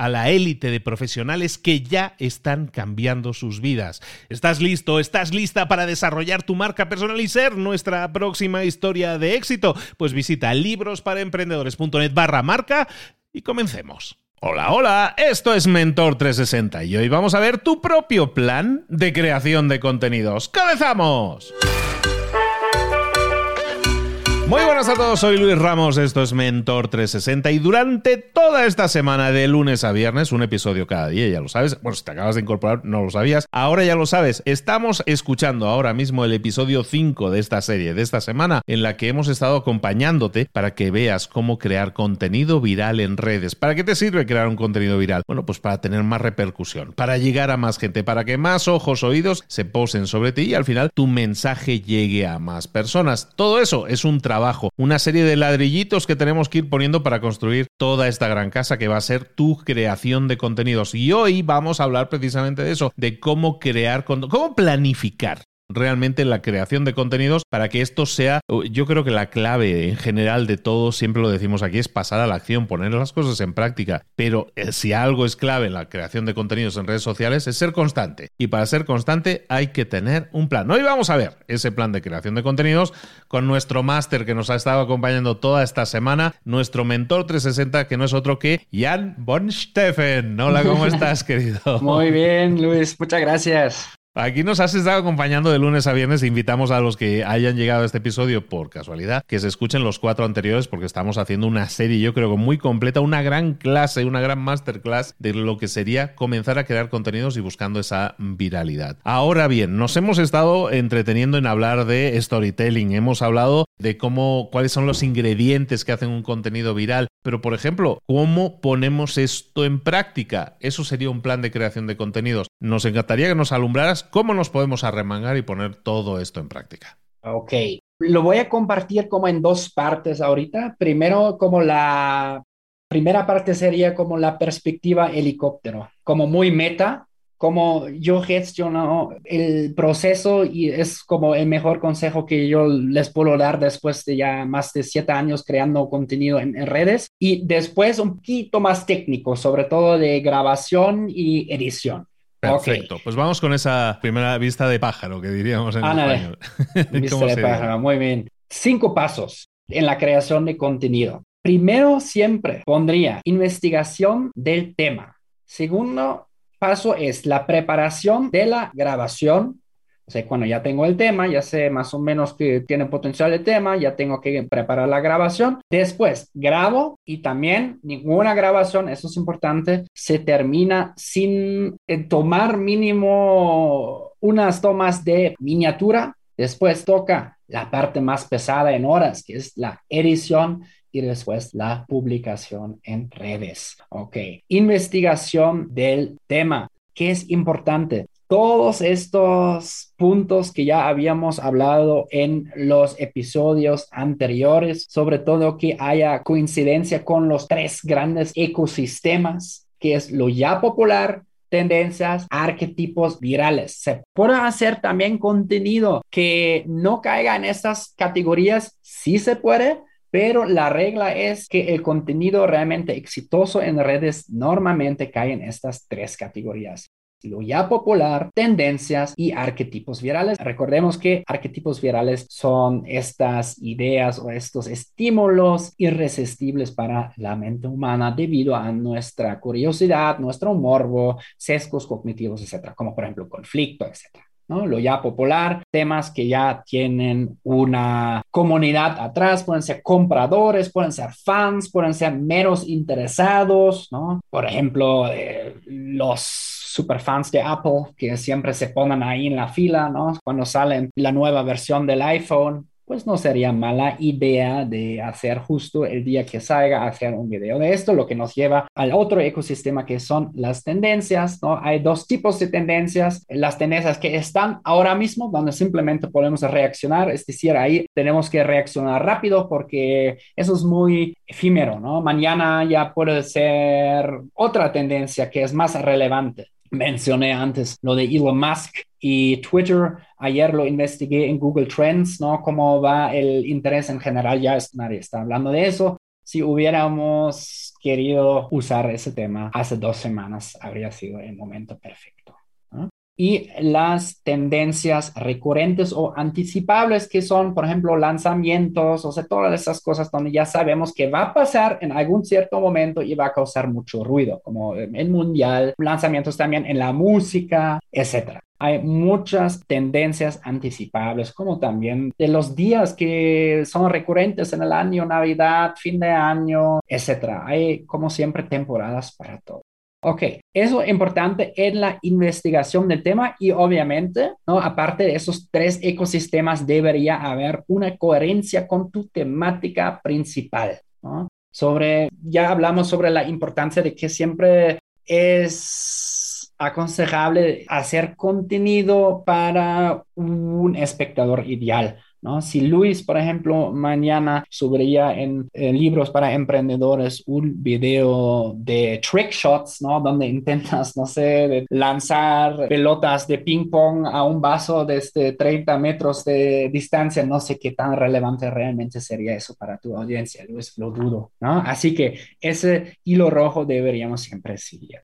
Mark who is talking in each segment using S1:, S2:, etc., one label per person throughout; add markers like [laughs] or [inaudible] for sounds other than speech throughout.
S1: a la élite de profesionales que ya están cambiando sus vidas. ¿Estás listo? ¿Estás lista para desarrollar tu marca personal y ser nuestra próxima historia de éxito? Pues visita librosparaemprendedores.net barra marca y comencemos. Hola, hola, esto es Mentor 360 y hoy vamos a ver tu propio plan de creación de contenidos. ¡Comenzamos! Muy buenas a todos, soy Luis Ramos, esto es Mentor 360 y durante toda esta semana de lunes a viernes, un episodio cada día, ya lo sabes, bueno, si te acabas de incorporar no lo sabías, ahora ya lo sabes, estamos escuchando ahora mismo el episodio 5 de esta serie, de esta semana, en la que hemos estado acompañándote para que veas cómo crear contenido viral en redes. ¿Para qué te sirve crear un contenido viral? Bueno, pues para tener más repercusión, para llegar a más gente, para que más ojos, oídos se posen sobre ti y al final tu mensaje llegue a más personas. Todo eso es un trabajo una serie de ladrillitos que tenemos que ir poniendo para construir toda esta gran casa que va a ser tu creación de contenidos. Y hoy vamos a hablar precisamente de eso, de cómo crear, cómo planificar realmente la creación de contenidos para que esto sea, yo creo que la clave en general de todo, siempre lo decimos aquí, es pasar a la acción, poner las cosas en práctica. Pero eh, si algo es clave en la creación de contenidos en redes sociales es ser constante. Y para ser constante hay que tener un plan. Hoy vamos a ver ese plan de creación de contenidos con nuestro máster que nos ha estado acompañando toda esta semana, nuestro mentor 360 que no es otro que Jan Bonsteffen. Hola, ¿cómo [laughs] estás, querido?
S2: Muy bien, Luis, muchas gracias.
S1: Aquí nos has estado acompañando de lunes a viernes. Invitamos a los que hayan llegado a este episodio por casualidad que se escuchen los cuatro anteriores porque estamos haciendo una serie, yo creo muy completa, una gran clase, una gran masterclass de lo que sería comenzar a crear contenidos y buscando esa viralidad. Ahora bien, nos hemos estado entreteniendo en hablar de storytelling. Hemos hablado de cómo, cuáles son los ingredientes que hacen un contenido viral. Pero, por ejemplo, ¿cómo ponemos esto en práctica? Eso sería un plan de creación de contenidos. Nos encantaría que nos alumbraras cómo nos podemos arremangar y poner todo esto en práctica.
S2: Ok, lo voy a compartir como en dos partes ahorita. Primero, como la primera parte sería como la perspectiva helicóptero, como muy meta, como yo gestiono el proceso y es como el mejor consejo que yo les puedo dar después de ya más de siete años creando contenido en, redes y después un poquito más técnico, sobre todo de grabación y edición.
S1: Perfecto, pues vamos con esa primera vista de pájaro que diríamos en español. [laughs]
S2: Vista de pájaro, muy bien. Cinco pasos en la creación de contenido. Primero, siempre pondría investigación del tema. Segundo, paso es la preparación de la grabación. Sea, cuando ya tengo el tema, ya sé más o menos que tiene potencial el tema, ya tengo que preparar la grabación. Después grabo y también ninguna grabación, eso es importante, se termina sin eh, tomar mínimo unas tomas de miniatura. Después toca la parte más pesada en horas, que es la edición y después la publicación en redes. Ok. Investigación del tema. Que es importante. Todos estos puntos que ya habíamos hablado en los episodios anteriores, sobre todo que haya coincidencia con los tres grandes ecosistemas, que es lo ya popular, tendencias, arquetipos virales. Se puede hacer también contenido que no caiga en estas categorías, sí se puede, pero la regla es que el contenido realmente exitoso en redes normalmente cae en estas tres categorías lo ya popular, tendencias y arquetipos virales. Recordemos que arquetipos virales son estas ideas o estos estímulos irresistibles para la mente humana debido a nuestra curiosidad, nuestro morbo, sesgos cognitivos, etcétera, como por ejemplo conflicto, etcétera. ¿No? Lo ya popular, temas que ya tienen una comunidad atrás, pueden ser compradores, pueden ser fans, pueden ser meros interesados, ¿no? Por ejemplo, eh, los superfans de Apple que siempre se ponen ahí en la fila, ¿no? Cuando sale la nueva versión del iPhone, pues no sería mala idea de hacer justo el día que salga, hacer un video de esto, lo que nos lleva al otro ecosistema que son las tendencias, ¿no? Hay dos tipos de tendencias, las tendencias que están ahora mismo, donde simplemente podemos reaccionar, es decir, ahí tenemos que reaccionar rápido porque eso es muy efímero, ¿no? Mañana ya puede ser otra tendencia que es más relevante. Mencioné antes lo de Elon Musk y Twitter. Ayer lo investigué en Google Trends, ¿no? Cómo va el interés en general. Ya nadie está hablando de eso. Si hubiéramos querido usar ese tema hace dos semanas, habría sido el momento perfecto y las tendencias recurrentes o anticipables que son, por ejemplo, lanzamientos, o sea, todas esas cosas donde ya sabemos que va a pasar en algún cierto momento y va a causar mucho ruido, como el mundial, lanzamientos también en la música, etcétera. Hay muchas tendencias anticipables, como también de los días que son recurrentes en el año, Navidad, fin de año, etcétera. Hay, como siempre, temporadas para todo. Ok, eso es importante en la investigación del tema y obviamente, ¿no? aparte de esos tres ecosistemas, debería haber una coherencia con tu temática principal. ¿no? Sobre, ya hablamos sobre la importancia de que siempre es aconsejable hacer contenido para un espectador ideal. ¿No? Si Luis, por ejemplo, mañana subiría en, libros para emprendedores un video de trick shots, ¿no? Donde intentas, no sé, lanzar pelotas de ping pong a un vaso desde 30 metros de distancia, no sé qué tan relevante realmente sería eso para tu audiencia, Luis, lo dudo, ¿no? Así que ese hilo rojo deberíamos siempre seguir.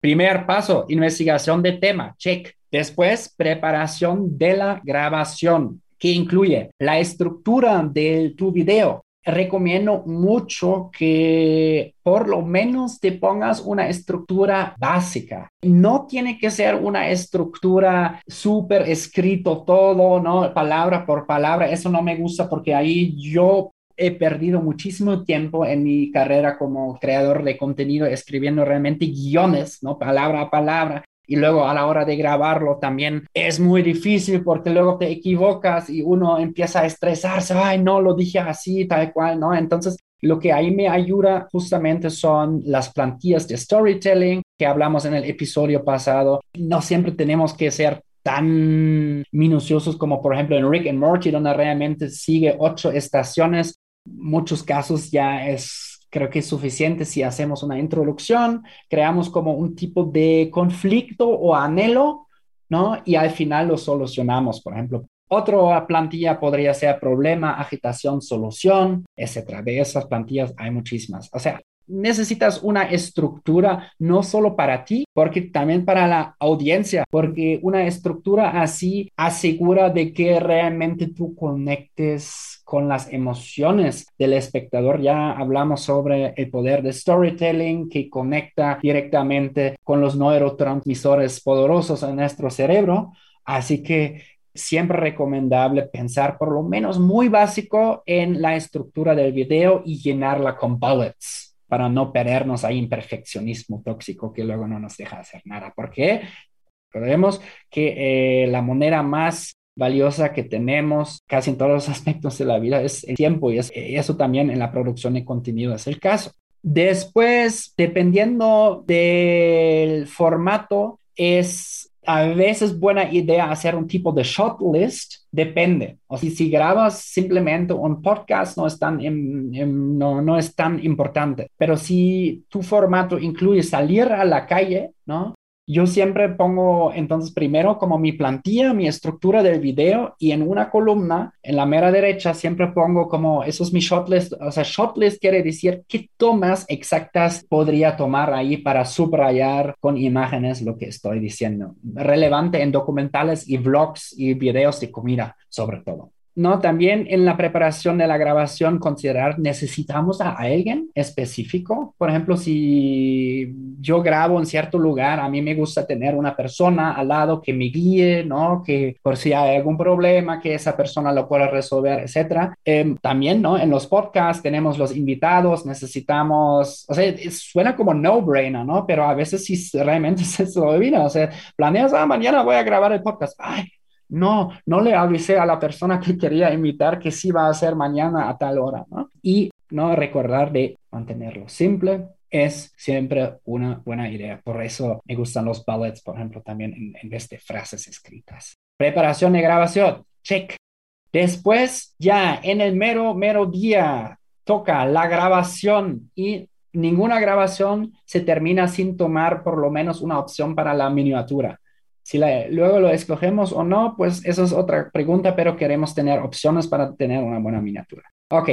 S2: Primer paso, investigación de tema, check. Después, preparación de la grabación que incluye la estructura de tu video. Recomiendo mucho que por lo menos te pongas una estructura básica. No tiene que ser una estructura súper escrito todo, ¿no? Palabra por palabra. Eso no me gusta porque ahí yo he perdido muchísimo tiempo en mi carrera como creador de contenido escribiendo realmente guiones, ¿no? Palabra a palabra y luego a la hora de grabarlo también es muy difícil porque luego te equivocas y uno empieza a estresarse, ay, no, lo dije así, tal cual, ¿no? Entonces, lo que ahí me ayuda justamente son las plantillas de storytelling que hablamos en el episodio pasado. No siempre tenemos que ser tan minuciosos como por ejemplo en Rick and Morty, donde realmente sigue ocho estaciones. Muchos casos ya es Creo que es suficiente si hacemos una introducción, creamos como un tipo de conflicto o anhelo, ¿no? Y al final lo solucionamos, por ejemplo. Otra plantilla podría ser problema, agitación, solución, etcétera. De esas plantillas hay muchísimas. O sea, necesitas una estructura no solo para ti, porque también para la audiencia, porque una estructura así asegura de que realmente tú conectes con las emociones del espectador. Ya hablamos sobre el poder de storytelling que conecta directamente con los neurotransmisores poderosos en nuestro cerebro. Así que siempre recomendable pensar por lo menos muy básico en la estructura del video y llenarla con bullets para no perdernos ahí en perfeccionismo tóxico que luego no nos deja hacer nada. Porque recordemos que eh, la moneda más valiosa que tenemos casi en todos los [laughs] aspectos de la vida es el tiempo y eso también en la producción de contenido es el caso. Después, dependiendo del formato, es a veces buena idea hacer un tipo de shot list, depende. O si, grabas simplemente un podcast, no es, tan, no, no es tan importante. Pero si tu formato incluye salir a la calle, ¿no? Yo siempre pongo entonces primero como mi plantilla, mi estructura del video y en una columna, en la mera derecha, siempre pongo como, eso es mi shotlist, o sea, shotlist quiere decir qué tomas exactas podría tomar ahí para subrayar con imágenes lo que estoy diciendo. Relevante en documentales y vlogs y videos de comida, sobre todo. ¿No? También en la preparación de la grabación considerar, necesitamos a alguien específico. Por ejemplo, si yo grabo en cierto lugar, a mí me gusta tener una persona al lado que me guíe, ¿no? Que por si hay algún problema, que esa persona lo pueda resolver, etcétera. Em, también, ¿no? En los podcasts tenemos los invitados, necesitamos, o sea, suena como no-brainer, ¿no? Pero a veces sí realmente [laughs] se olvida, o sea, planeas, ah, mañana voy a grabar el podcast. Ay, no, no le avisé a la persona que quería invitar que sí va a ser mañana a tal hora, ¿no? Y no recordar de mantenerlo simple es siempre una buena idea. Por eso me gustan los bullets, por ejemplo, también en, en vez de frases escritas. Preparación de grabación, check. Después, ya en el mero, mero día, toca la grabación y ninguna grabación se termina sin tomar por lo menos una opción para la miniatura. Si luego lo escogemos o no, pues eso es otra pregunta, pero queremos tener opciones para tener una buena miniatura. Ok,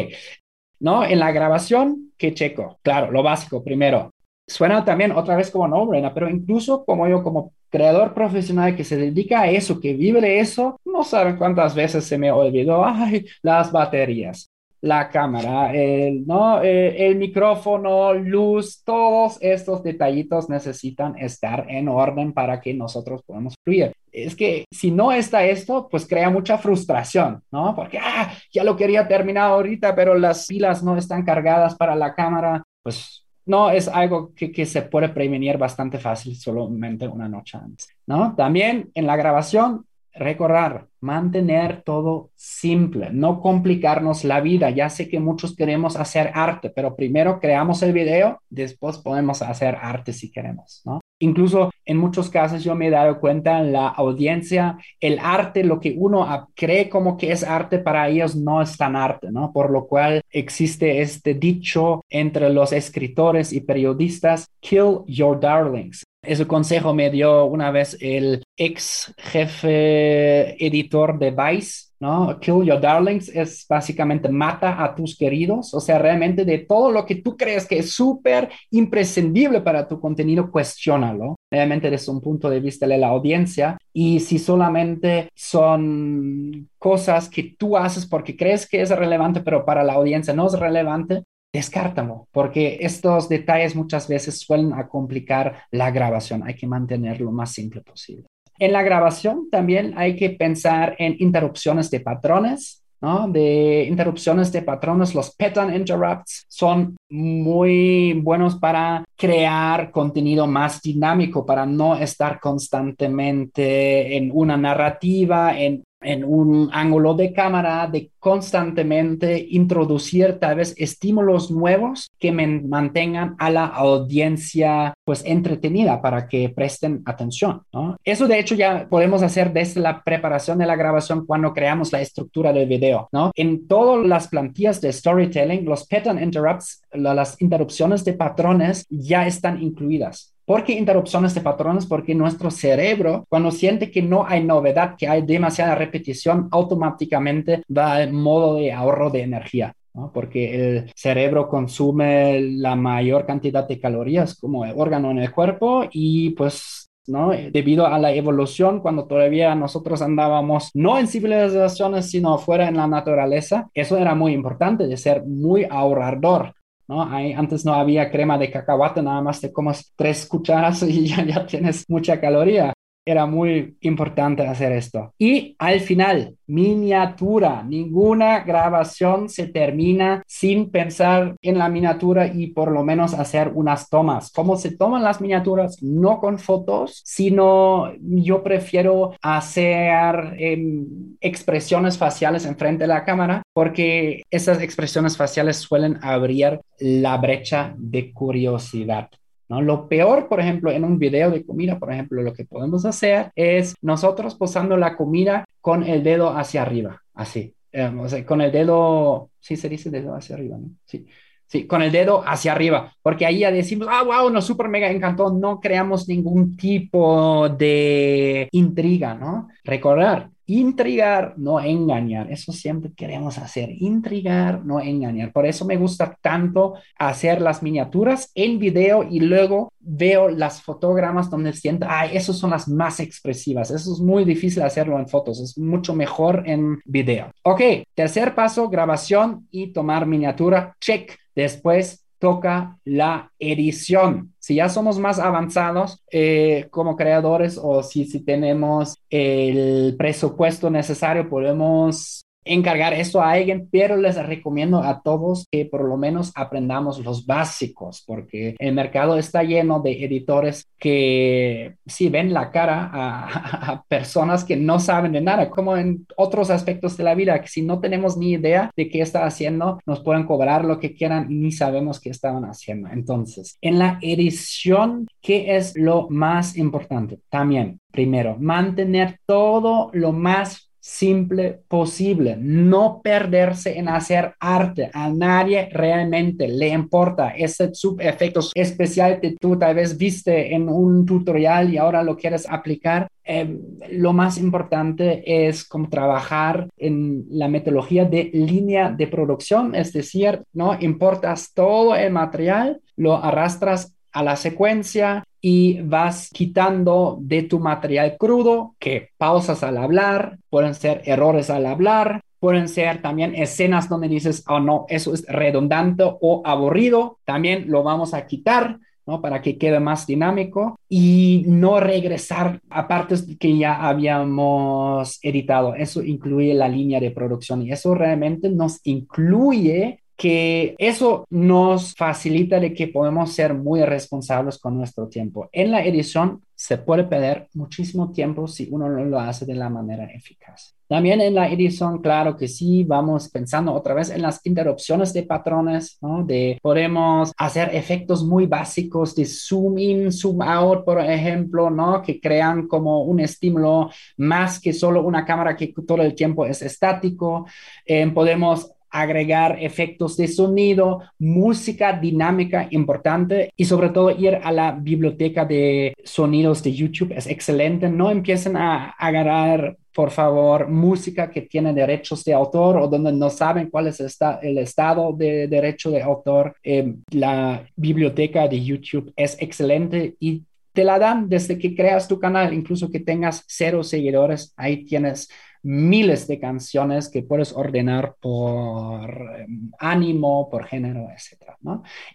S2: ¿no? En la grabación, ¿qué checo? Claro, lo básico primero. Suena también otra vez como no, pero incluso como yo, como creador profesional que se dedica a eso, que vive de eso, no saben cuántas veces se me olvidó, ay, las baterías la cámara, el, ¿no? Eh, el micrófono, luz, todos estos detallitos necesitan estar en orden para que nosotros podamos fluir. Es que si no está esto, pues crea mucha frustración, ¿no? Porque, ah, ya lo quería terminar ahorita, pero las pilas no están cargadas para la cámara, pues no es algo que, que, se puede prevenir bastante fácil solamente una noche antes, ¿no? También en la grabación recordar, mantener todo simple, no complicarnos la vida. Ya sé que muchos queremos hacer arte, pero primero creamos el video, después podemos hacer arte si queremos, ¿no? Incluso en muchos casos yo me he dado cuenta en la audiencia, el arte, lo que uno cree como que es arte para ellos no es tan arte, ¿no? Por lo cual existe este dicho entre los escritores y periodistas, kill your darlings. Ese consejo me dio una vez el ex jefe editor de Vice, ¿no? Kill your darlings es básicamente mata a tus queridos, o sea, realmente de todo lo que tú crees que es súper imprescindible para tu contenido, cuestiónalo. Realmente desde un punto de vista de la audiencia y si solamente son cosas que tú haces porque crees que es relevante, pero para la audiencia no es relevante, descártalo, porque estos detalles muchas veces suelen a complicar la grabación. Hay que mantenerlo lo más simple posible. En la grabación también hay que pensar en interrupciones de patrones, ¿no? De interrupciones de patrones, los pattern interrupts son muy buenos para crear contenido más dinámico, para no estar constantemente en una narrativa, en en un ángulo de cámara, de constantemente introducir tal vez estímulos nuevos que mantengan a la audiencia pues entretenida para que presten atención. Eso de hecho ya podemos hacer desde la preparación de la grabación cuando creamos la estructura del video. ¿no? En todas las plantillas de storytelling, los pattern interrupts, las interrupciones de patrones ya están incluidas. ¿Por qué interrupciones de patrones? Porque nuestro cerebro, cuando siente que no hay novedad, que hay demasiada repetición, automáticamente va al modo de ahorro de energía. Porque el cerebro consume la mayor cantidad de calorías como órgano en el cuerpo y pues ¿no? Debido a la evolución, cuando todavía nosotros andábamos no en civilizaciones, sino fuera en la naturaleza, eso era muy importante de ser muy ahorrador. ¿No? antes no había crema de cacahuate, nada más te comas tres cucharas y [laughs] ya, ya tienes mucha caloría era muy importante hacer esto. Y al final, miniatura. Ninguna grabación se termina sin pensar en la miniatura y por lo menos hacer unas tomas. ¿Cómo se toman las miniaturas? No con fotos, sino yo prefiero hacer em, expresiones faciales enfrente de la cámara porque esas expresiones faciales suelen abrir la brecha de curiosidad. ¿No? Lo peor, por ejemplo, en un video de comida, por ejemplo, lo que podemos hacer es nosotros posando la comida con el dedo hacia arriba, así. Sea, con el dedo, sí se dice dedo hacia arriba, ¿no? Sí. Sí, con el dedo hacia arriba, porque ahí ya decimos, ah, wow, nos super mega encantó, no creamos ningún tipo de intriga, ¿no? Recordar, intrigar, no engañar. Eso siempre queremos hacer, intrigar, no engañar. Por eso me gusta tanto hacer las miniaturas en video y luego veo las fotogramas donde siento, ay, esas son las más expresivas. Eso es muy difícil hacerlo en fotos, es mucho mejor en video. Ok, tercer paso, grabación y tomar miniatura. Check. Después toca la edición. Si ya somos más avanzados eh, como creadores o si, si tenemos el presupuesto necesario, podemos encargar esto a alguien, pero les recomiendo a todos que por lo menos aprendamos los básicos, porque el mercado está lleno de editores que sí ven la cara [laughs] a, personas que no saben de nada, como en otros aspectos de la vida, que si no tenemos ni idea de qué está haciendo, nos pueden cobrar lo que quieran ni sabemos qué estaban haciendo. Entonces, en la edición, ¿qué es lo más importante? También, primero, mantener todo lo más simple posible, no perderse en hacer arte. A nadie realmente le importa ese subefecto especial que tú tal vez viste en un tutorial y ahora lo quieres aplicar. Em, lo más importante es como trabajar en la metodología de línea de producción, es decir, no importas todo el material, lo arrastras a la secuencia y vas quitando de tu material crudo que pausas al hablar, pueden ser errores al hablar, pueden ser también escenas donde dices, oh no, eso es redundante o aburrido, también lo vamos a quitar. ¿no? Para que quede más dinámico y no regresar a partes que ya habíamos editado. Eso incluye la línea de producción y eso realmente nos incluye que eso nos facilita de que podemos ser muy responsables con nuestro tiempo. En la edición se puede perder muchísimo tiempo si uno no lo hace de la manera eficaz. También en la edición, claro que sí, vamos pensando otra vez en las interrupciones de patrones, ¿no? De podemos hacer efectos muy básicos de zoom in, zoom out, por ejemplo, ¿no? Que crean como un estímulo más que solo una cámara que todo el tiempo es estático. Eh, podemos agregar efectos de sonido, música dinámica importante y sobre todo ir a la biblioteca de sonidos de YouTube es excelente. No empiecen a agarrar por favor, música que tiene derechos de autor o donde no saben cuál es el, estado de derecho de autor. Eh, la biblioteca de YouTube es excelente y te la dan desde que creas tu canal, incluso que tengas cero seguidores, ahí tienes miles de canciones que puedes ordenar por em, ánimo, por género, etc.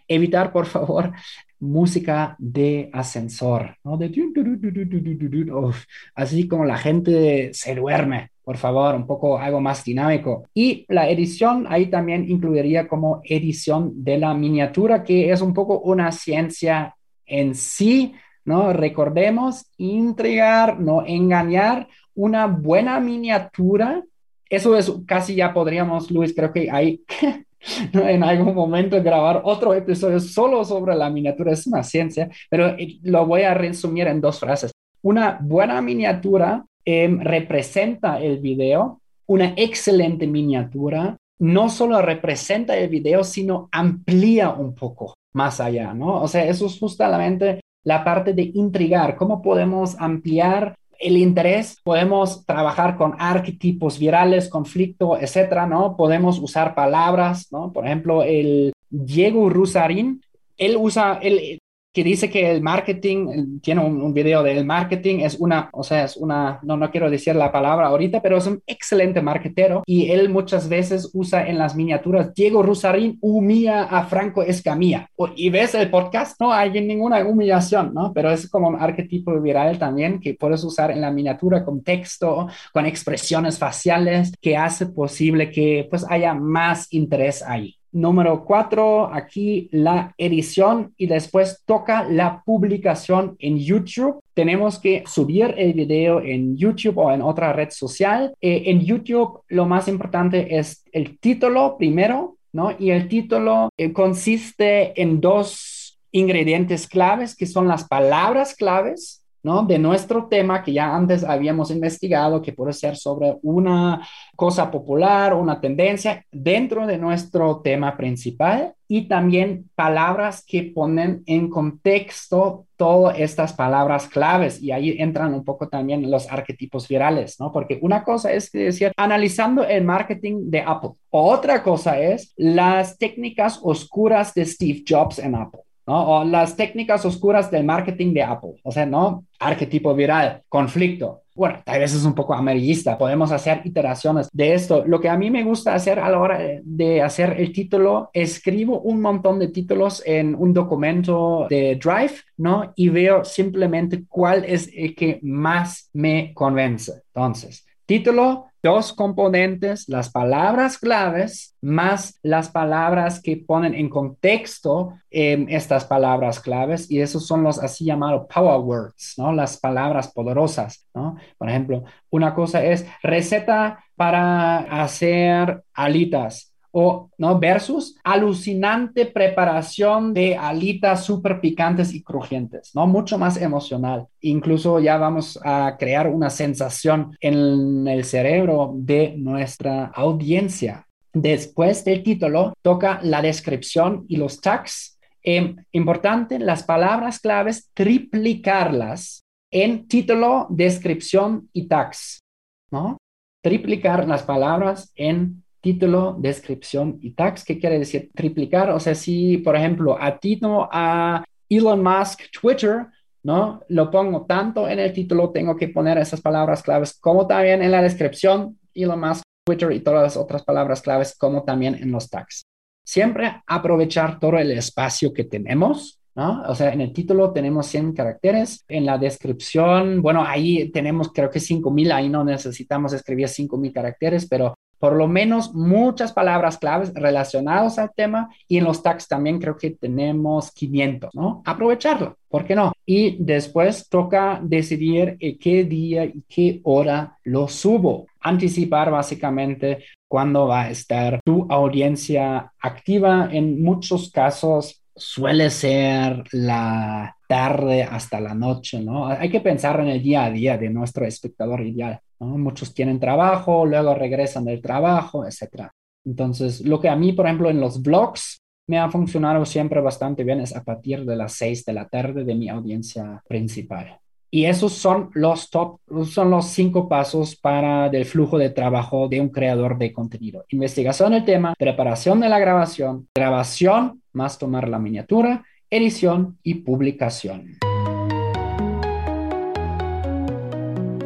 S2: Evitar, por favor, música de ascensor, así como la gente se duerme. Por favor, un poco algo más dinámico. Y la edición ahí también incluiría como edición de la miniatura, que es un poco una ciencia en sí, ¿no? Recordemos, intrigar, no engañar, una buena miniatura. Eso es casi ya podríamos, Luis, creo que hay [laughs] en algún momento grabar otro episodio solo sobre la miniatura. Es una ciencia, pero eh, lo voy a resumir en dos frases. Una buena miniatura em, representa el video, una excelente miniatura no solo representa el video, sino amplía un poco más allá, ¿no? O sea, eso es justamente la parte de intrigar, cómo podemos ampliar el interés, podemos trabajar con arquetipos virales, conflicto, etcétera, ¿no? Podemos usar palabras, ¿no? Por ejemplo, el Diego Rusarín, él usa, él, que dice que el marketing, tiene un, video del marketing, es una, o sea, es una, no, no quiero decir la palabra ahorita, pero es un excelente marketero y él muchas veces usa en las miniaturas, Diego Rusarín humilla a Franco Escamilla. Y ves el podcast, no hay ninguna humillación, ¿no? Pero es como un arquetipo viral también que puedes usar en la miniatura con texto, con expresiones faciales, que hace posible que pues haya más interés ahí. Número cuatro, aquí la edición y después toca la publicación en YouTube. Tenemos que subir el video en YouTube o en otra red social. Eh, en YouTube lo más importante es el título primero, ¿no? Y el título eh, consiste en dos ingredientes claves, que son las palabras claves ¿no? De nuestro tema que ya antes habíamos investigado, que puede ser sobre una cosa popular, una tendencia dentro de nuestro tema principal y también palabras que ponen en contexto todas estas palabras claves y ahí entran un poco también los arquetipos virales, ¿no? Porque una cosa es decir, analizando el marketing de Apple, otra cosa es las técnicas oscuras de Steve Jobs en Apple. O las técnicas oscuras del marketing de Apple, o sea, ¿no? Arquetipo viral, conflicto. Bueno, tal vez es un poco amarillista, podemos hacer iteraciones de esto. Lo que a mí me gusta hacer a la hora de hacer el título, escribo un montón de títulos en un documento de Drive, ¿no? Y veo simplemente cuál es el que más me convence. Entonces, título, dos componentes, las palabras claves más las palabras que ponen en contexto eh, estas palabras claves y esos son los así llamados power words, ¿no? Las palabras poderosas, ¿no? Por ejemplo, una cosa es receta para hacer alitas o no versus alucinante preparación de alitas súper picantes y crujientes, ¿no? Mucho más emocional. Incluso ya vamos a crear una sensación en el cerebro de nuestra audiencia. Después del título, toca la descripción y los tags. Eh, importante, las palabras claves, triplicarlas en título, descripción y tags, ¿no? Triplicar las palabras en título, descripción y tags. ¿Qué quiere decir triplicar? O sea, si, por ejemplo, atino a Elon Musk Twitter, ¿no? Lo pongo tanto en el título, tengo que poner esas palabras claves, como también en la descripción, Elon Musk Twitter y todas las otras palabras claves, como también en los tags. Siempre aprovechar todo el espacio que tenemos, ¿no? O sea, en el título tenemos 100 caracteres, en la descripción, bueno, ahí tenemos creo que 5000, ahí no necesitamos escribir 5000 caracteres, pero por lo menos muchas palabras claves relacionadas al tema y en los tags también creo que tenemos 500, ¿no? Aprovecharlo, ¿por qué no? Y después toca decidir qué día y qué hora lo subo. Anticipar básicamente cuándo va a estar tu audiencia activa. En muchos casos suele ser la tarde hasta la noche, ¿no? Hay que pensar en el día a día de nuestro espectador ideal. Muchos tienen trabajo, luego regresan del trabajo, etc. Entonces, lo que a mí, por ejemplo, en los blogs me ha funcionado siempre bastante bien es a partir de las 6 de la tarde de mi audiencia principal. Y esos son los top, son los cinco pasos para el flujo de trabajo de un creador de contenido. Investigación del tema, preparación de la grabación, grabación más tomar la miniatura, edición y publicación.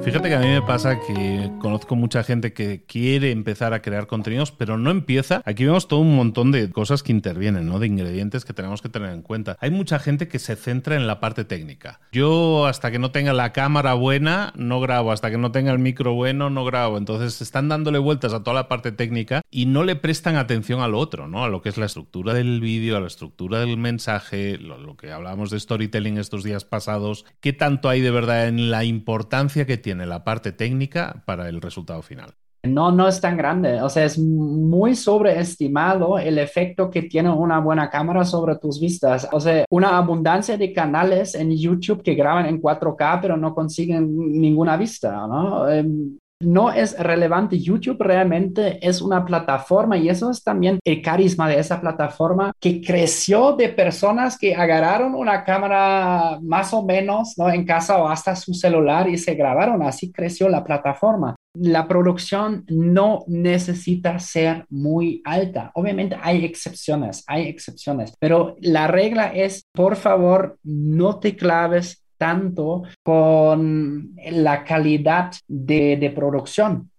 S1: Fíjate que a mí me pasa que conozco mucha gente que quiere empezar a crear contenidos, pero no empieza. Aquí vemos todo un montón de cosas que intervienen, ¿no? De ingredientes que tenemos que tener en cuenta. Hay mucha gente que se centra en la parte técnica. Yo hasta que no tenga la cámara buena, no grabo. Hasta que no tenga el micro bueno, no grabo. Entonces están dándole vueltas a toda la parte técnica y no le prestan atención a lo otro, ¿no? A lo que es la estructura del vídeo, a la estructura del mensaje, lo, lo que hablábamos de storytelling estos días pasados. ¿Qué tanto hay de verdad en la importancia que tiene? En la parte técnica para el resultado final.
S2: No, no es tan grande. O sea, es muy sobreestimado el efecto que tiene una buena cámara sobre tus vistas. O sea, una abundancia de canales en YouTube que graban en 4K pero no consiguen ninguna vista, ¿no? No es relevante. YouTube realmente es una plataforma y eso es también el carisma de esa plataforma que creció de personas que agarraron una cámara más o menos ¿no? en casa o hasta su celular y se grabaron. Así creció la plataforma. La producción no necesita ser muy alta. Obviamente hay excepciones, hay excepciones, pero la regla es, por favor, no te claves tanto con la calidad de, producción.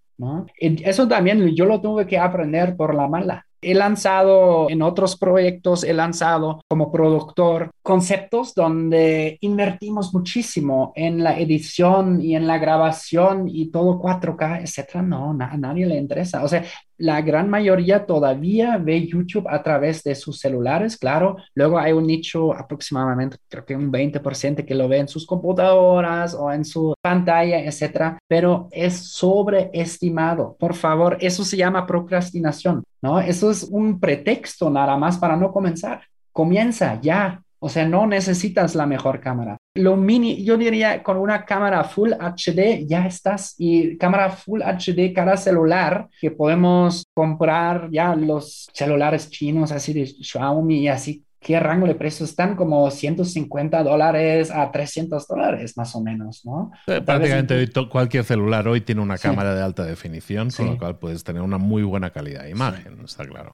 S2: Eso también yo lo tuve que aprender por la mala. He lanzado en otros proyectos, he lanzado como productor conceptos donde invertimos muchísimo en la edición y en la grabación y todo 4K, etcétera. No, a nadie le interesa. O sea, la gran mayoría todavía ve YouTube a través de sus celulares, claro. Luego hay un nicho aproximadamente, creo que un 20% que lo ve en sus computadoras o en su pantalla, etcétera. Pero es sobreestimado. Por favor, eso se llama procrastinación, ¿no? Eso es un pretexto nada más para no comenzar. Comienza ya, O sea, no necesitas la mejor cámara. Lo mini, yo diría, con una cámara Full HD ya estás. Y cámara Full HD cada celular que podemos comprar ya los celulares chinos así de Xiaomi y así. ¿Qué rango de precios están? Como 150 dólares a 300 dólares, más o menos, ¿no?
S1: Eh, prácticamente cualquier celular hoy tiene una cámara de alta definición, con lo cual puedes tener una muy buena calidad de imagen, está claro.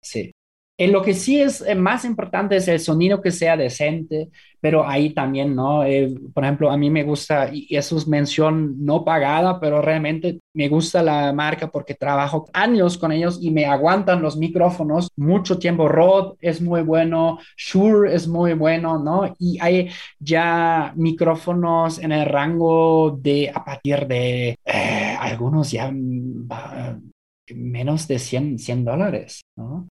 S2: Sí, en lo que sí es eh, más importante es el sonido que sea decente, pero ahí también, ¿no? Eh, por ejemplo, a mí me gusta, y eso es mención no pagada, pero realmente me gusta la marca porque trabajo años con ellos y me aguantan los micrófonos mucho tiempo. Rode es muy bueno, Shure es muy bueno, ¿no? Y hay ya micrófonos en el rango de a partir de eh, algunos ya mm, menos de 100, 100 dólares, ¿no?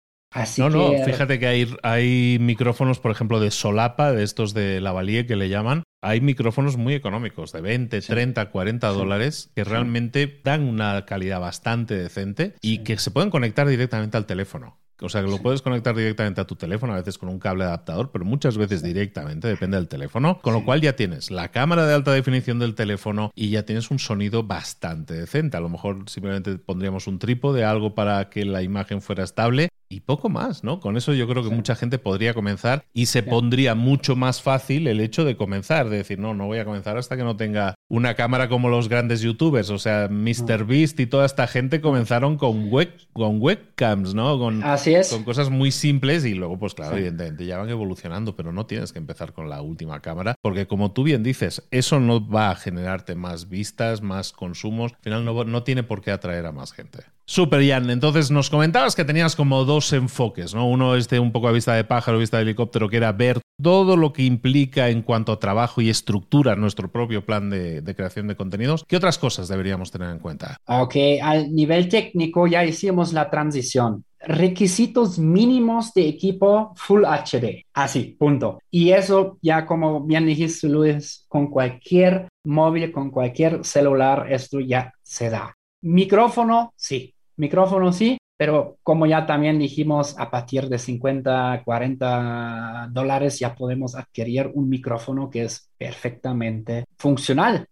S1: No, no, fíjate que hay, hay micrófonos, por ejemplo, de solapa, de estos de lavalier que le llaman. Hay micrófonos muy económicos, de 20, 30, 40 dólares, que realmente dan una calidad bastante decente y que se pueden conectar directamente al teléfono. O sea, que lo puedes conectar directamente a tu teléfono, a veces con un cable adaptador, pero muchas veces directamente, depende del teléfono. Con lo cual ya tienes la cámara de alta definición del teléfono y ya tienes un sonido bastante decente. A lo mejor simplemente pondríamos un trípode, algo para que la imagen fuera estable y poco más, ¿no? Con eso yo creo que mucha gente podría comenzar y se pondría mucho más fácil el hecho de comenzar, de decir, no, no voy a comenzar hasta que no tenga una cámara como los grandes youtubers, o sea, Mr. Beast y toda esta gente comenzaron con, web, con webcams, ¿no? Con,
S2: Así es.
S1: Con cosas muy simples y luego, pues claro, evidentemente ya van evolucionando, pero no tienes que empezar con la última cámara, porque como tú bien dices, eso no va a generarte más vistas, más consumos, al final no, no tiene por qué atraer a más gente. Super, Jan. Entonces nos comentabas que tenías como dos enfoques, ¿no? Uno este un poco a vista de pájaro, vista de helicóptero, que era ver todo lo que implica en cuanto a trabajo y estructura nuestro propio plan de, creación de contenidos. ¿Qué otras cosas deberíamos tener en cuenta?
S2: Ok, al nivel técnico ya hicimos la transición requisitos mínimos de equipo Full HD. Así, punto. Y eso ya como bien dijiste Luis, con cualquier móvil, con cualquier celular, esto ya se da. Micrófono, sí. Micrófono sí, pero como ya también dijimos, a partir de 50, 40 dólares ya podemos adquirir un micrófono que es perfectamente funcional.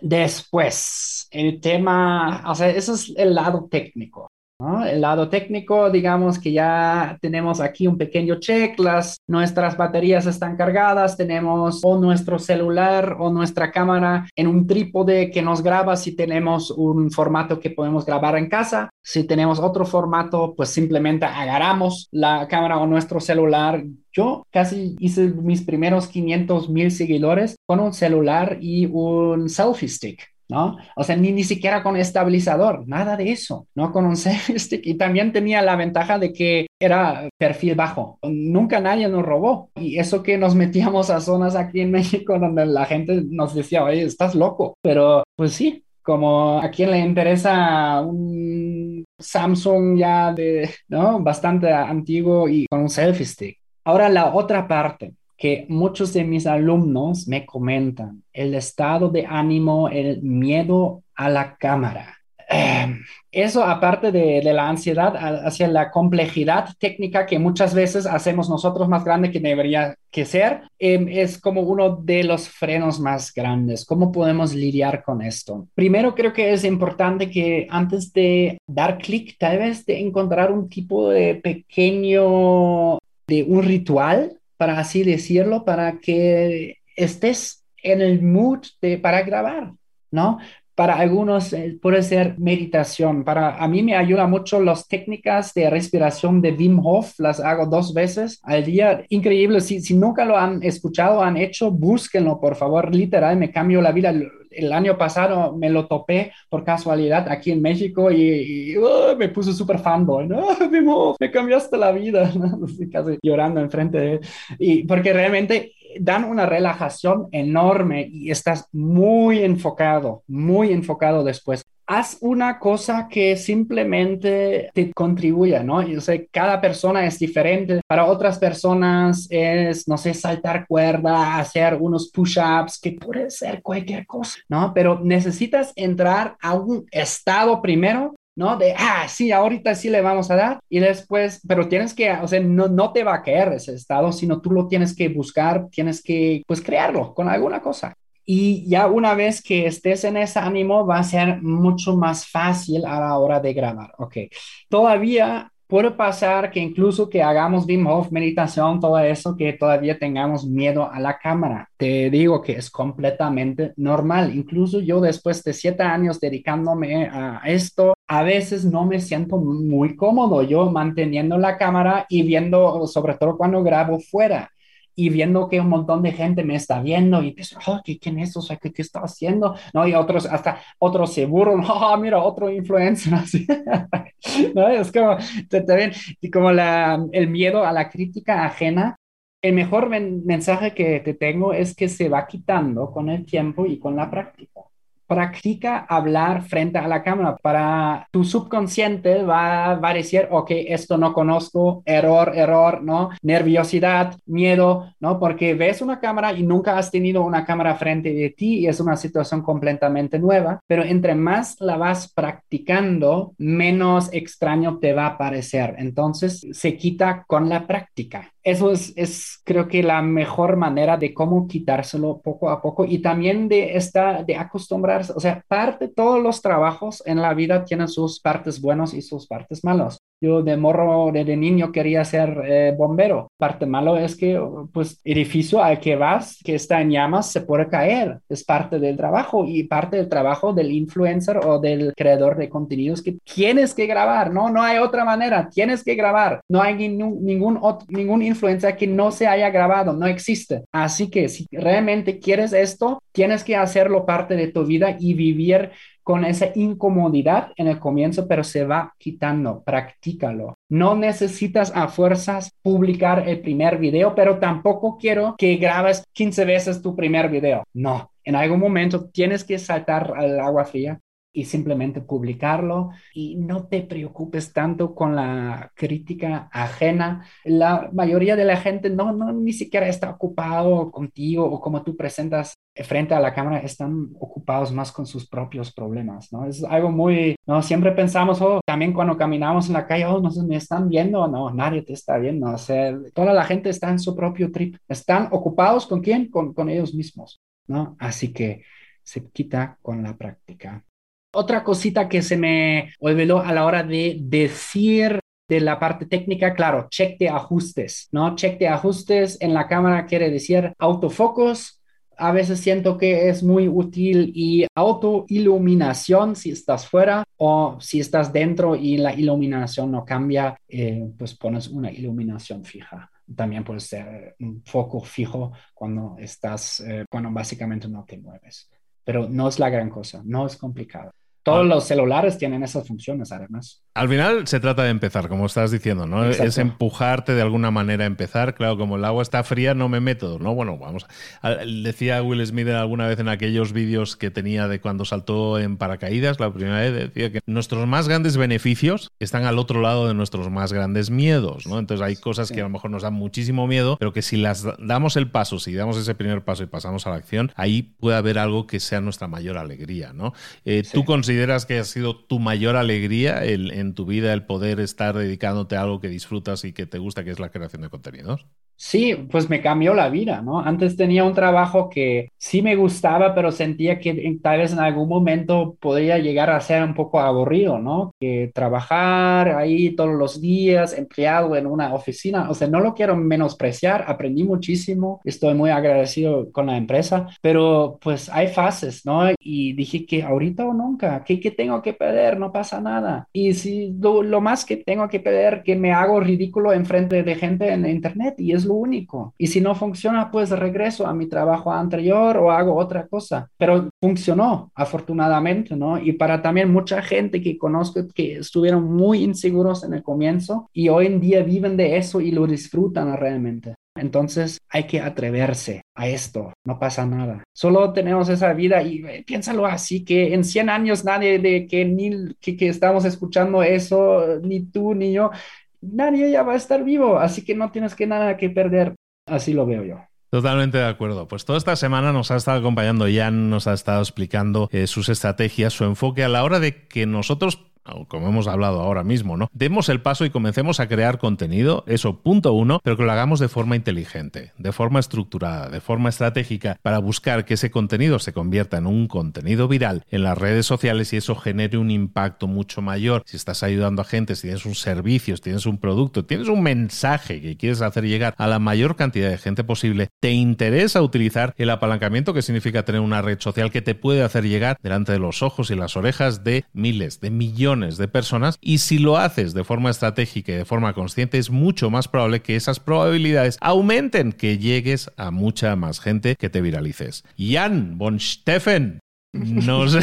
S2: Después, el tema, o sea, eso es el lado técnico. El lado técnico, digamos que ya tenemos aquí un pequeño check, las, nuestras baterías están cargadas, tenemos o nuestro celular o nuestra cámara en un trípode que nos graba si tenemos un formato que podemos grabar en casa. Si tenemos otro formato, pues simplemente agarramos la cámara o nuestro celular. Yo casi hice mis primeros 500 mil seguidores con un celular y un selfie stick. ¿No? O sea, ni, ni siquiera con estabilizador, nada de eso, ¿no? Con un [laughs] selfie stick. Y también tenía la ventaja de que era perfil bajo. Nunca nadie nos robó. Y eso que nos metíamos a zonas aquí en [laughs] México donde la gente nos decía, oye, estás loco. Pero pues sí, como a quien le interesa un Samsung ya de, ¿no? Bastante antiguo y con un selfie stick. Ahora la otra parte que muchos de mis alumnos me comentan, el estado de ánimo, el miedo a la cámara. Em, eso aparte de, la ansiedad hacia la complejidad técnica que muchas veces hacemos nosotros más grande que debería que ser, em, es como uno de los frenos más grandes. ¿Cómo podemos lidiar con esto? Primero creo que es importante que antes de dar clic, tal vez de encontrar un tipo de pequeño, de un ritual para así decirlo, para que estés en el mood de, para grabar, ¿no? Para algunos eh, puede ser meditación. Para a mí me ayuda mucho las técnicas de respiración de Wim Hof. Las hago dos veces al día. Increíble. Si, si nunca lo han escuchado, han hecho, búsquenlo, por favor. Literal, me cambió la vida el año pasado me lo topé por casualidad aquí en México y, uh, me puse súper fanboy, ¿no? [laughs] me cambiaste la vida, [laughs] casi llorando enfrente de él. Y porque realmente dan una relajación enorme y estás muy enfocado, muy enfocado después haz una cosa que simplemente te contribuya, ¿no? Yo sé, cada persona es diferente. Para otras personas es, no sé, saltar cuerda, hacer unos push-ups, que puede ser cualquier cosa, ¿no? Pero necesitas entrar a un estado primero ¿no? De, ah, sí, ahorita sí le vamos a dar y después, pero tienes que, o sea, no, no te va a caer ese estado, sino tú lo tienes que buscar, tienes que, pues, crearlo con alguna cosa. Y ya una vez que estés en ese ánimo, va a ser mucho más fácil a la hora de grabar. Ok, todavía puede pasar que incluso que hagamos Wim meditación, todo eso, que todavía tengamos miedo a la cámara. Te digo que es completamente normal. Incluso yo después de siete años dedicándome a esto, a veces no me siento muy cómodo yo manteniendo la cámara y viendo, sobre todo cuando grabo fuera y viendo que un montón de gente me está viendo y pienso, oh, ¿quién es? O sea, ¿qué, ¿qué, está haciendo? ¿No? Y otros, hasta otros se burlan, oh, mira, otro influencer, [laughs] así. ¿No? Es como, te, te ven, y como la, el miedo a la crítica ajena. El mejor mensaje que te tengo es que se va quitando con el tiempo y con la práctica practica hablar frente a la cámara. Para tu subconsciente va, a decir, ok, esto no conozco, error, error, ¿no? Nerviosidad, miedo, ¿no? Porque ves una cámara y nunca has tenido una cámara frente de ti y es una situación completamente nueva, pero entre más la vas practicando, menos extraño te va a parecer. Entonces se quita con la práctica eso es, es, creo que la mejor manera de cómo quitárselo poco a poco y también de, esta, de acostumbrarse. O sea, parte, todos los trabajos en la vida tienen sus partes buenos y sus partes malos. Yo de morro, de niño quería ser eh, bombero. Parte malo es que, pues, edificio al que vas, que está en llamas, se puede caer. Es parte del trabajo y parte del trabajo del influencer o del creador de contenidos que tienes que grabar, ¿no? No hay otra manera. Tienes que grabar. No hay ningún, ningún, ningún influencer que no se haya grabado. No existe. Así que si realmente quieres esto, tienes que hacerlo parte de tu vida y vivir con esa incomodidad en el comienzo, pero se va quitando. Practícalo. No necesitas a fuerzas publicar el primer video, pero tampoco quiero que grabes 15 veces tu primer video. No, en algún momento tienes que saltar al agua fría y simplemente publicarlo y no te preocupes tanto con la crítica ajena. La mayoría de la gente no, no ni siquiera está ocupado contigo o como tú presentas frente a la cámara, están ocupados más con sus propios problemas, ¿no? Es algo muy, ¿no? Siempre pensamos, oh, también cuando caminamos en la calle, oh, no se me están viendo, no, nadie te está viendo, o sea, toda la gente está en su propio trip, están ocupados con quién, con, con ellos mismos, ¿no? Así que se quita con la práctica. Otra cosita que se me olvidó a la hora de decir de la parte técnica, claro, check de ajustes, ¿no? Check de ajustes en la cámara quiere decir autofocus. A veces siento que es muy útil y autoiluminación si estás fuera o si estás dentro y la iluminación no cambia, eh, pues pones una iluminación fija también puede ser un foco fijo cuando estás, eh, cuando básicamente no te mueves. Pero no es la gran cosa, no es complicado. Todos los celulares tienen esas funciones, además.
S1: Al final se trata de empezar, como estás diciendo, ¿no? Es empujarte de alguna manera a empezar. Claro, como el agua está fría, no me meto, ¿no? Bueno, vamos. Decía Will Smith alguna vez en aquellos vídeos que tenía de cuando saltó en paracaídas, la primera vez, decía que nuestros más grandes beneficios están al otro lado de nuestros más grandes miedos, ¿no? Entonces hay cosas que a lo mejor nos dan muchísimo miedo, pero que si las damos el paso, si damos ese primer paso y pasamos a la acción, ahí puede haber algo que sea nuestra mayor alegría, ¿no? Eh, Tú consideras que ha sido tu mayor alegría en tu vida el poder estar dedicándote a algo que disfrutas y que te gusta, que es la creación de contenidos?
S2: Sí, pues me cambió la vida, ¿no? Antes tenía un trabajo que sí me gustaba, pero sentía que tal vez en algún momento podría llegar a ser un poco aburrido, ¿no? Que trabajar ahí todos los días, empleado en una oficina, o sea, no lo quiero menospreciar, aprendí muchísimo, estoy muy agradecido con la empresa, pero pues hay fases, ¿no? Y dije que ahorita o nunca, ¿qué, qué tengo que perder? No pasa nada. Y si lo, más que tengo que perder, que me hago ridículo enfrente de gente en internet y es lo único. Y si no funciona, pues regreso a mi trabajo anterior o hago otra cosa. Pero funcionó, afortunadamente, ¿no? Y para también mucha gente que conozco que estuvieron muy inseguros en el comienzo y hoy en día viven de eso y lo disfrutan realmente. Entonces hay que atreverse a esto, no pasa nada. Solo tenemos esa vida y eh, piénsalo así, que en 100 años nadie de que, ni, que, que estamos escuchando eso, ni tú ni yo, nadie ya va a estar vivo, así que no tienes que nada que perder. Así lo veo yo.
S1: Totalmente de acuerdo. Pues toda esta semana nos ha estado acompañando Jan, nos ha estado explicando eh, sus estrategias, su enfoque a la hora de que nosotros como hemos hablado ahora mismo, ¿no? Demos el paso y comencemos a crear contenido, eso punto uno, pero que lo hagamos de forma inteligente, de forma estructurada, de forma estratégica, para buscar que ese contenido se convierta en un contenido viral en las redes sociales y eso genere un impacto mucho mayor. Si estás ayudando a gente, si tienes un servicio, si tienes un producto, tienes un mensaje que quieres hacer llegar a la mayor cantidad de gente posible, te interesa utilizar el apalancamiento que significa tener una red social que te puede hacer llegar delante de los ojos y las orejas de miles, de millones de personas y si lo haces de forma estratégica y de forma consciente es mucho más probable que esas probabilidades aumenten que llegues a mucha más gente que te viralices. Jan von Steffen no sé,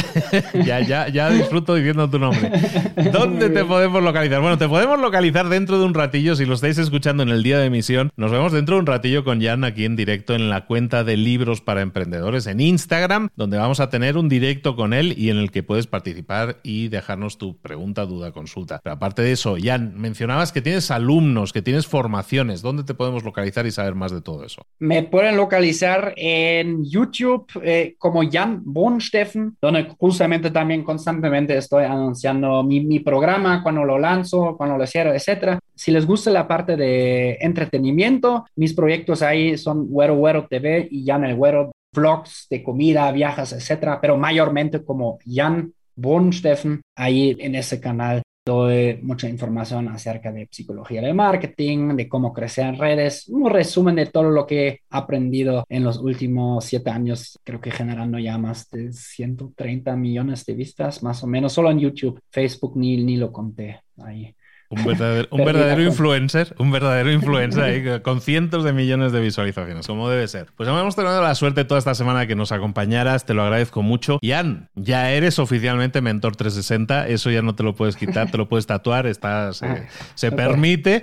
S1: [laughs] ya, ya, ya disfruto diciendo tu nombre. [laughs] ¿Dónde te podemos localizar? Bueno, te podemos localizar dentro de un ratillo, si lo estáis escuchando en el día de emisión. Nos vemos dentro de un ratillo con Jan aquí en directo en la cuenta de libros para emprendedores en Instagram, donde vamos a tener un directo con él y en el que puedes participar y dejarnos tu pregunta, duda, consulta. Pero aparte de eso, Jan, mencionabas que tienes alumnos, que tienes formaciones. ¿Dónde te podemos localizar y saber más de todo eso?
S2: Me pueden localizar en YouTube eh, como Jan Bonstein donde justamente también constantemente estoy anunciando mi, mi programa, cuando lo lanzo, cuando lo cierro, etcétera. Si les gusta la parte de entretenimiento, mis proyectos ahí son Güero Güero TV y Jan el Güero, vlogs de comida, viajes, etcétera, pero mayormente como Jan Bonsteffen ahí en ese canal doy mucha información acerca de psicología de marketing, de cómo crecer en redes, un resumen de todo lo que he aprendido en los últimos siete años, creo que generando ya más de 130 millones de vistas, más o menos, solo en YouTube, Facebook ni, ni lo conté ahí.
S1: Un verdadero, [laughs] influencer, un verdadero influencer con cientos de millones de visualizaciones, como debe ser. Pues hemos tenido la suerte toda esta semana que nos acompañaras, te lo agradezco mucho. Ian, ya eres oficialmente Mentor 360, eso ya no te lo puedes quitar, te lo puedes tatuar, está, se, ah, permite,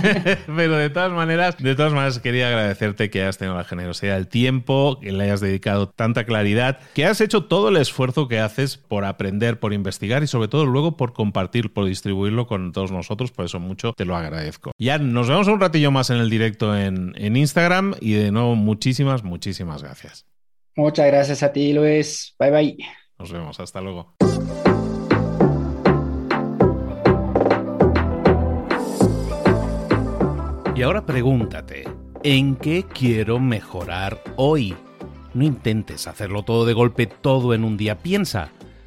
S1: [laughs] pero de todas maneras, de todas maneras quería agradecerte que hayas tenido la generosidad del tiempo, que le hayas dedicado tanta claridad, que has hecho todo el esfuerzo que haces por aprender, por investigar y sobre todo luego por compartir, por distribuirlo con todos nosotros nosotros, por eso mucho te lo agradezco. Ya nos vemos un ratillo más en el directo en, en Instagram y de nuevo muchísimas, muchísimas gracias.
S2: Muchas gracias a ti, Luis. Bye bye.
S1: Nos vemos, hasta luego. Y ahora pregúntate, ¿en qué quiero mejorar hoy? No intentes hacerlo todo de golpe, todo en un día. Piensa,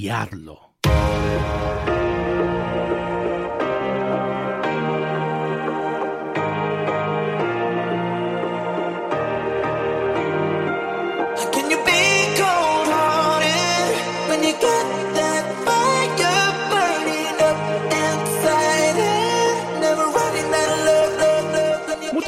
S1: y hazlo.